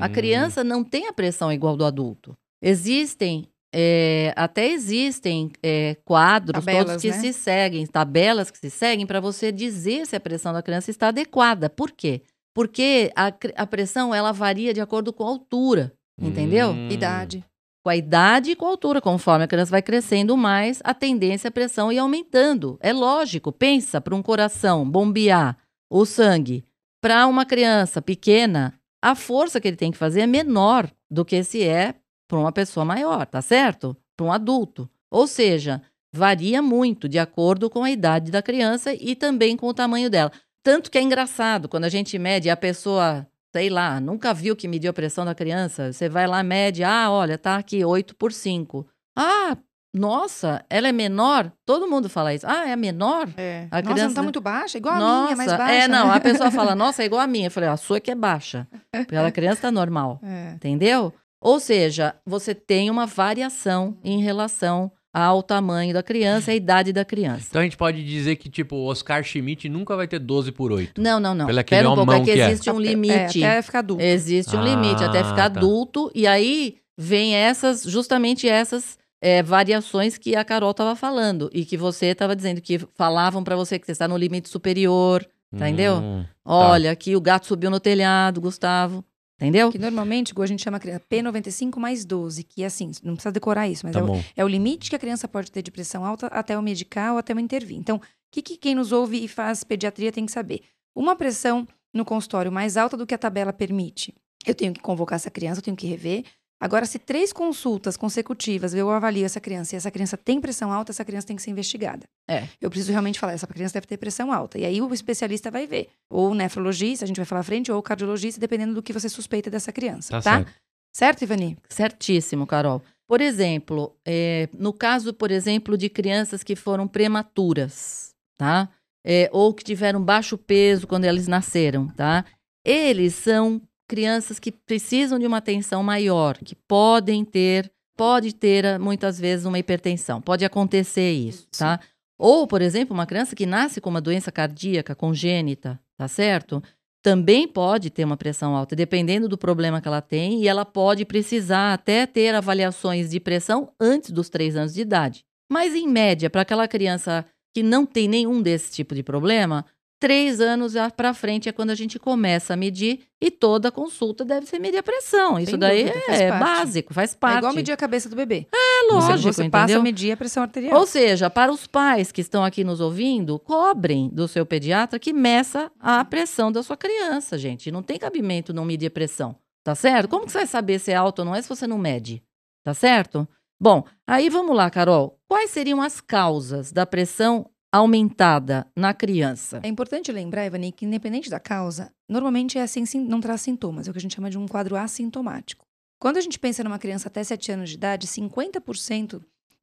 A: A
B: Hum,
A: criança não tem a pressão igual do adulto. Existem, é, até existem é, quadros
C: Tabelas,
A: todos que
C: né?
A: se seguem, tabelas que se seguem para você dizer se a pressão da criança está adequada. Por quê? Porque a, a pressão ela varia de acordo com a altura, entendeu?
B: hum.
C: Idade.
A: Com a idade e com a altura. Conforme a criança vai crescendo mais, a tendência é a pressão ir aumentando. É lógico. Pensa para um coração bombear o sangue para uma criança pequena, a força que ele tem que fazer é menor do que se é para uma pessoa maior, tá certo? Para um adulto. Ou seja, varia muito de acordo com a idade da criança e também com o tamanho dela. Tanto que é engraçado, quando a gente mede a pessoa, sei lá, nunca viu que mediu a pressão da criança, você vai lá, mede, ah, olha, tá aqui 8 por 5. Ah, nossa, ela é menor? Todo mundo fala isso. Ah, é menor?
C: É.
A: A
C: Nossa, não
A: criança-
C: tá muito baixa? Igual a
A: nossa,
C: minha, mais baixa.
A: é, não, a pessoa fala, nossa, é igual a minha. Eu falei, a sua que é baixa. Porque a criança tá normal,
C: É.
A: entendeu? Ou seja, você tem uma variação em relação ao tamanho da criança e à idade da criança.
B: Então a gente pode dizer que, tipo, o Oscar Schmidt nunca vai ter 12 por 8.
A: Não, não, não.
B: Pela
A: Espera um pouco, é que
B: que é.
A: existe um
C: É,
A: limite.
C: até ficar adulto.
A: Existe um
B: Ah,
A: limite até ficar
B: tá.
A: adulto. E aí vem essas, justamente essas é, variações que a Carol estava falando. E que você estava dizendo que falavam para você que você está no limite superior. Entendeu?
B: Hum,
A: Olha, aqui o gato subiu no telhado, Gustavo. Entendeu?
C: Que normalmente, a gente chama a criança P95 mais 12, que é assim, não precisa decorar isso, mas
B: Tá
C: é, o, é o limite que a criança pode ter de pressão alta até o medicar ou até o intervir. Então, o que, que quem nos ouve e faz pediatria tem que saber? Uma pressão no consultório mais alta do que a tabela permite, eu tenho que convocar essa criança, eu tenho que rever. Agora, se três consultas consecutivas eu avalio essa criança e essa criança tem pressão alta, essa criança tem que ser investigada.
A: É.
C: Eu preciso realmente falar, essa criança deve ter pressão alta. E aí o especialista vai ver. Ou o nefrologista, a gente vai falar à frente, ou o cardiologista, dependendo do que você suspeita dessa criança.
B: Tá,
C: Tá?
B: certo.
C: Certo, Ivani?
A: Certíssimo, Carol. Por exemplo, é, no caso, por exemplo, de crianças que foram prematuras, tá? É, ou que tiveram baixo peso quando eles nasceram, tá? Eles são crianças que precisam de uma atenção maior, que podem ter, pode ter ah, muitas vezes uma hipertensão, pode acontecer isso, tá? Ou, por exemplo, uma criança que nasce com uma doença cardíaca congênita, tá certo? Também pode ter uma pressão alta, dependendo do problema que ela tem, e ela pode precisar até ter avaliações de pressão antes dos três anos de idade. Mas, em média, para aquela criança que não tem nenhum desse tipo de problema, três anos para frente é quando a gente começa a medir e toda consulta deve ser medir a pressão. Isso
C: Sem
A: daí
C: dúvida,
A: é básico, faz parte.
C: É igual medir a cabeça do bebê.
A: É
C: Você-
A: lógico,
C: Você, passa
A: entendeu?
C: a medir a pressão arterial.
A: Ou seja, para os pais que estão aqui nos ouvindo, cobrem do seu pediatra que meça a pressão da sua criança, gente. Não tem cabimento não medir a pressão, tá certo? Como que você vai saber se é alto ou não é se você não mede, tá certo? Bom, aí vamos lá, Carol. Quais seriam as causas da pressão aumentada na criança?
C: É importante lembrar, Ivani, que independente da causa, normalmente é assim, sim- não traz sintomas. É o que a gente chama de um quadro assintomático. Quando a gente pensa numa criança até 7 anos de idade, 50%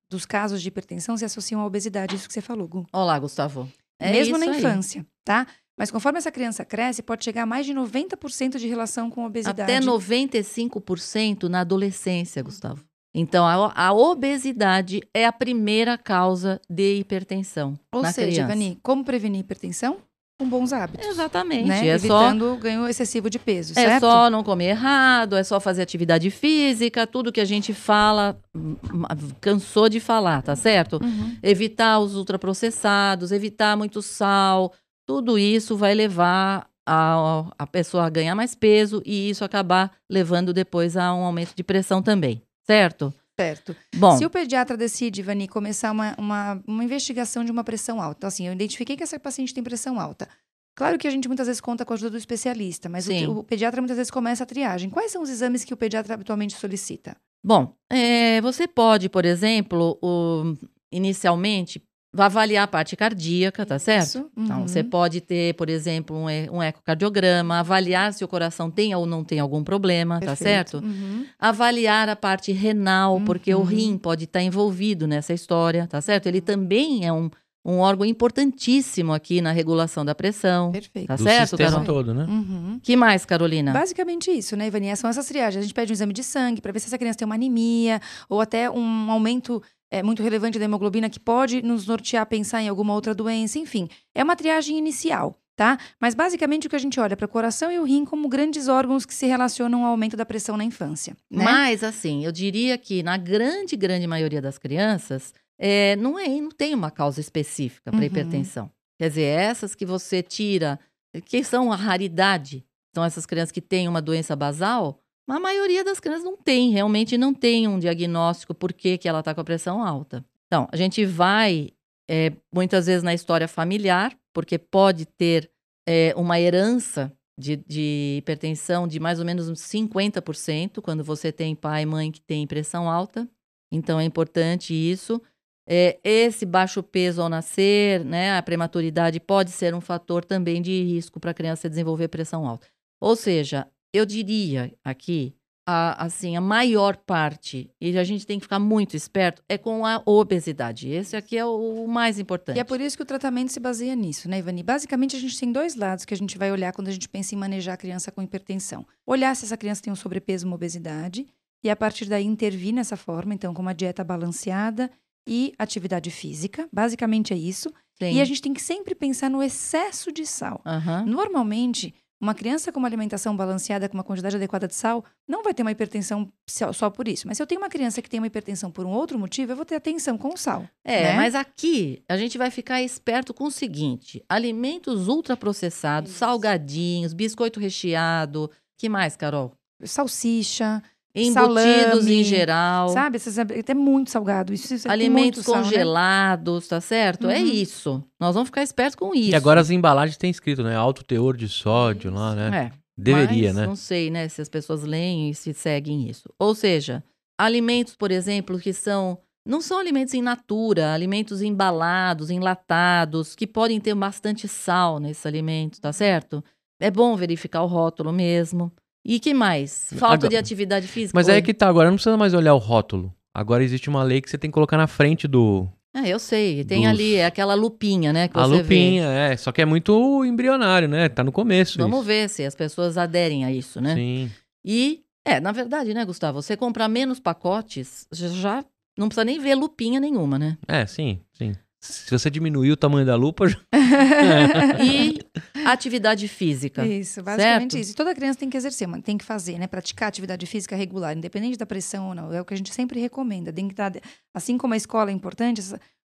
C: dos casos de hipertensão se associam à obesidade, isso que você falou, Gu.
A: Olá, Gustavo. É
C: Mesmo na
A: aí.
C: infância, tá? Mas conforme essa criança cresce, pode chegar a mais de 90% de relação com a obesidade.
A: Até 95% na adolescência, Gustavo. Então, a, a obesidade é a primeira causa de hipertensão
C: Ou seja,
A: criança.
C: Ivani, como prevenir hipertensão? Com bons hábitos.
A: Exatamente.
C: Né?
A: É só
C: Evitando o ganho excessivo de peso,
A: É
C: certo?
A: só não comer errado, é só fazer atividade física, tudo que a gente fala, hum, hum, cansou de falar, tá certo?
C: Uhum.
A: Evitar os ultraprocessados, evitar muito sal, tudo isso vai levar a, a pessoa a ganhar mais peso e isso acabar levando depois a um aumento de pressão também, certo?
C: Certo.
A: Bom,
C: Se o pediatra decide, Ivani, começar uma, uma, uma investigação de uma pressão alta, então, assim, eu identifiquei que essa paciente tem pressão alta. Claro que a gente muitas vezes conta com a ajuda do especialista, mas o, o pediatra muitas vezes começa a triagem. Quais são os exames que o pediatra habitualmente solicita?
A: Bom, é, você pode, por exemplo, o- inicialmente avaliar a parte cardíaca, tá certo?
C: Isso.
A: Então,
C: Uhum.
A: você pode ter, por exemplo, um, e- um ecocardiograma, avaliar se o coração tem ou não tem algum problema, tá
C: Perfeito.
A: certo?
C: Uhum.
A: Avaliar a parte renal, porque o
C: Uhum.
A: rim pode estar envolvido nessa história, tá certo? Ele também é um, um órgão importantíssimo aqui na regulação da pressão,
C: Perfeito.
A: tá
B: Do
A: certo,
B: sistema
A: Carol?
B: todo, né?
C: Uhum.
A: que mais, Carolina?
C: Basicamente isso, né, Ivani? São essas triagens. A gente pede um exame de sangue para ver se essa criança tem uma anemia ou até um aumento é, muito relevante da hemoglobina que pode nos nortear a pensar em alguma outra doença. Enfim, é uma triagem inicial, tá? Mas basicamente o que a gente olha para o coração e o rim como grandes órgãos que se relacionam ao aumento da pressão na infância. Né?
A: Mas, assim, eu diria que na grande, grande maioria das crianças, é, não, é, não tem uma causa específica para
C: Uhum.
A: hipertensão. Quer dizer, essas que você tira, que são a raridade, são essas crianças que têm uma doença basal, a maioria das crianças não tem, realmente não tem um diagnóstico por que, ela está com a pressão alta. Então, a gente vai é, muitas vezes na história familiar, porque pode ter é, uma herança de, de hipertensão de mais ou menos uns 50%, quando você tem pai e mãe que tem pressão alta. Então, é importante isso. É, esse baixo peso ao nascer, né, a prematuridade pode ser um fator também de risco para a criança desenvolver pressão alta. Ou seja, eu diria aqui, a, assim, a maior parte, e a gente tem que ficar muito esperto, é com a obesidade. Esse aqui é o, o mais importante.
C: E é por isso que o tratamento se baseia nisso, né, Ivani? Basicamente, a gente tem dois lados que a gente vai olhar quando a gente pensa em manejar a criança com hipertensão. Olhar se essa criança tem um sobrepeso, uma obesidade, e a partir daí intervir nessa forma, então, com uma dieta balanceada e atividade física. Basicamente é isso.
A: Sim.
C: E a gente tem que sempre pensar no excesso de sal.
A: Aham.
C: Normalmente, uma criança com uma alimentação balanceada, com uma quantidade adequada de sal, não vai ter uma hipertensão só por isso. Mas se eu tenho uma criança que tem uma hipertensão por um outro motivo, eu vou ter atenção com o sal.
A: É,
C: né?
A: mas aqui a gente vai ficar esperto com o seguinte: alimentos ultraprocessados,
C: Isso.
A: salgadinhos, biscoito recheado. Que mais, Carol?
C: salsicha,
A: Embutidos
C: salame,
A: em geral.
C: sabe? É muito salgado. Isso, isso é
A: Alimentos
C: muito sal, né?
A: congelados, tá certo? É
C: Uhum.
A: isso. Nós vamos ficar espertos com isso.
B: E agora as embalagens têm escrito, né? Alto teor de sódio lá, né?
A: É.
B: Deveria,
A: Mas
B: né?
A: Não sei, né, se as pessoas leem e se seguem isso. Ou seja, alimentos, por exemplo, que são não são alimentos in natura, alimentos embalados, enlatados, que podem ter bastante sal nesses alimentos, tá certo? É bom verificar o rótulo mesmo. E que mais? Falta
B: Agora-
A: de atividade física.
B: Mas
A: Oi.
B: é que tá, agora não precisa mais olhar o rótulo. Agora existe uma lei que você tem que colocar na frente do.
A: É, eu sei. Tem
B: dos-
A: ali é aquela lupinha, né?
B: A lupinha, é. Só que é muito embrionário, né? Tá no começo.
A: Vê. Vamos
B: isso.
A: ver se as pessoas aderem a isso, né?
B: Sim.
A: E, é, na verdade, né, Gustavo? Você comprar menos pacotes, já não precisa nem ver lupinha nenhuma, né?
B: É, sim, sim. Se você diminuir o tamanho da lupa, já-
A: E atividade física.
C: Isso, basicamente
A: Certo?
C: isso. E toda criança tem que exercer, tem que fazer, né? Praticar atividade física regular, independente da pressão ou não. É o que a gente sempre recomenda. Tem que estar, assim como a escola é importante,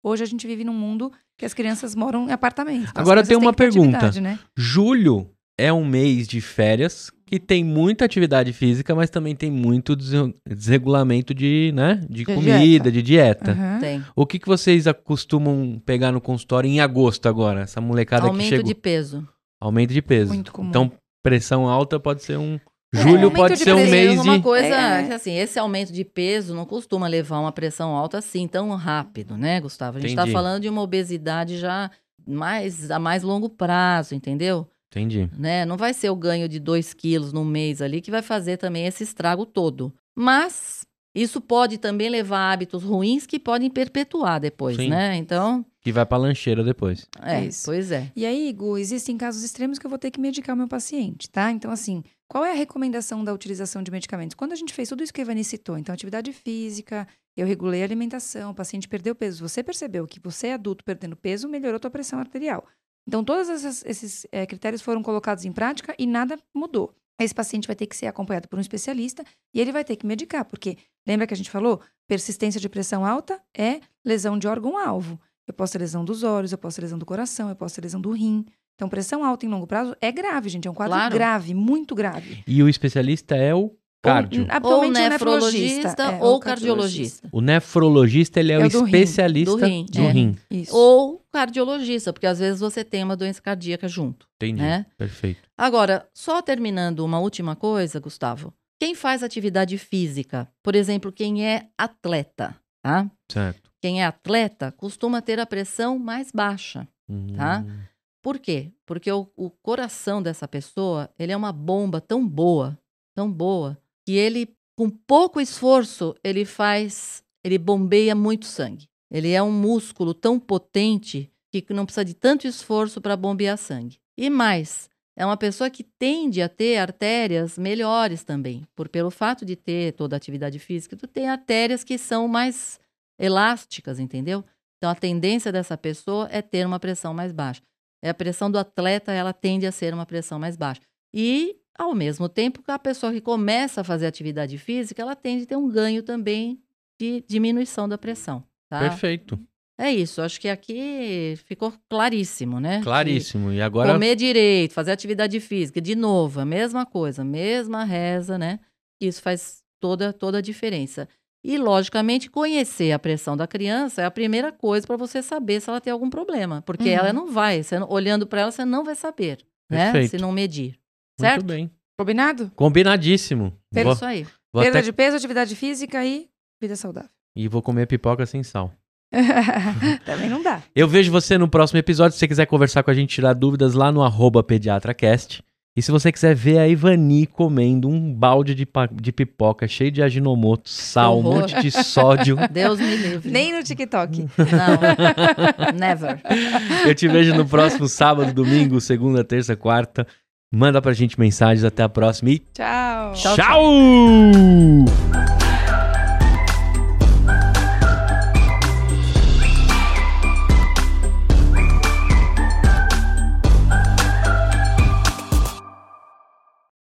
C: hoje a gente vive num mundo que as crianças moram em apartamento. Então,
B: Agora tem uma pergunta.
C: Né?
B: julho é um mês de férias que tem muita atividade física, mas também tem muito des- desregulamento de, né? De,
C: De
B: comida,
C: dieta.
B: de dieta.
C: Aham.
A: Tem.
B: O que, que vocês acostumam pegar no consultório em agosto agora? Essa molecada que
A: Aumento
B: chegou.
A: de peso.
B: Aumento de peso.
C: Muito comum.
B: Então, pressão alta pode ser um.
C: É,
B: Julho
C: aumento
B: pode
C: de
B: ser um mês
A: uma
B: de.
A: coisa,
C: É.
A: que, assim, esse aumento de peso não costuma levar uma pressão alta assim tão rápido, né, Gustavo? A gente está falando de uma obesidade já mais a mais longo prazo, entendeu?
B: Entendi.
A: né? Não vai ser o ganho de 2 quilos no mês ali que vai fazer também esse estrago todo. Mas isso pode também levar a hábitos ruins que podem perpetuar depois,
B: Sim.
A: né? Então,
B: Que vai pra lancheira depois.
A: é,
C: Isso.
A: pois é.
C: E aí, Gu, existem casos extremos que eu vou ter que medicar o meu paciente, tá? Então, assim, qual é a recomendação da utilização de medicamentos? Quando a gente fez tudo isso que a Ivani citou, então, atividade física, eu regulei a alimentação, o paciente perdeu peso, você percebeu que você é adulto perdendo peso, melhorou tua pressão arterial. Então, todos essas- esses eh, critérios foram colocados em prática e nada mudou. Esse paciente vai ter que ser acompanhado por um especialista e ele vai ter que medicar, porque lembra que a gente falou? Persistência de pressão alta é lesão de órgão-alvo. Eu posso ter lesão dos olhos, eu posso ter lesão do coração, eu posso ter lesão do rim. Então, pressão alta em longo prazo é grave, gente. É um quadro
A: Claro.
C: grave, muito grave.
B: E o especialista é o cardio.
C: Ou, atualmente,
A: ou
C: o
A: nefrologista
C: é,
A: ou cardiologista.
B: O nefrologista, ele é,
C: É
B: o
C: do rim,
B: especialista
A: do rim,
B: do
A: é.
B: rim.
C: Isso.
A: Ou cardiologista, porque às vezes você tem uma doença cardíaca junto,
B: Entendi.
A: né?
B: Perfeito.
A: Agora, só terminando uma última coisa, Gustavo. Quem faz atividade física, por exemplo, quem é atleta, tá?
B: Certo.
A: Quem é atleta costuma ter a pressão mais baixa. Tá?
B: Hum,
A: Por quê? Porque o, o coração dessa pessoa, ele é uma bomba tão boa, tão boa, que ele, com pouco esforço, ele faz, ele bombeia muito sangue. Ele é um músculo tão potente que não precisa de tanto esforço para bombear sangue. E mais, é uma pessoa que tende a ter artérias melhores também, por pelo fato de ter toda a atividade física, tu tem artérias que são mais elásticas, entendeu? Então a tendência dessa pessoa é ter uma pressão mais baixa. É a pressão do atleta, ela tende a ser uma pressão mais baixa. E ao mesmo tempo que a pessoa que começa a fazer atividade física, ela tende a ter um ganho também de diminuição da pressão, tá?
B: Perfeito.
A: É isso, acho que aqui ficou claríssimo, né?
B: Claríssimo. E agora.
A: Comer direito, fazer atividade física, de novo, a mesma coisa, mesma reza, né? Isso faz toda, toda a diferença. E, logicamente, conhecer a pressão da criança é a primeira coisa para você saber se ela tem algum problema. Porque
C: Uhum.
A: ela não vai, você, olhando para ela, você não vai saber, né? Se não medir.
B: Muito
A: Certo?
B: bem.
C: Combinado?
B: Combinadíssimo.
A: É
B: Vou,
A: isso aí.
B: vou
C: Perda
B: até...
C: de peso, atividade física e vida saudável.
B: E vou comer pipoca sem sal.
C: Também não dá.
B: Eu vejo você no próximo episódio. Se você quiser conversar com a gente, tirar dúvidas lá no arroba pediatracast. E se você quiser ver a Ivani comendo um balde de, de pipoca cheio de aginomoto, sal, um monte de sódio,
A: Deus me livre.
C: Nem no TikTok.
A: Não. Never.
B: eu te vejo no próximo sábado, domingo, segunda, terça, quarta. Manda pra gente mensagens. Até a próxima e
C: Tchau.
A: Tchau,
B: tchau!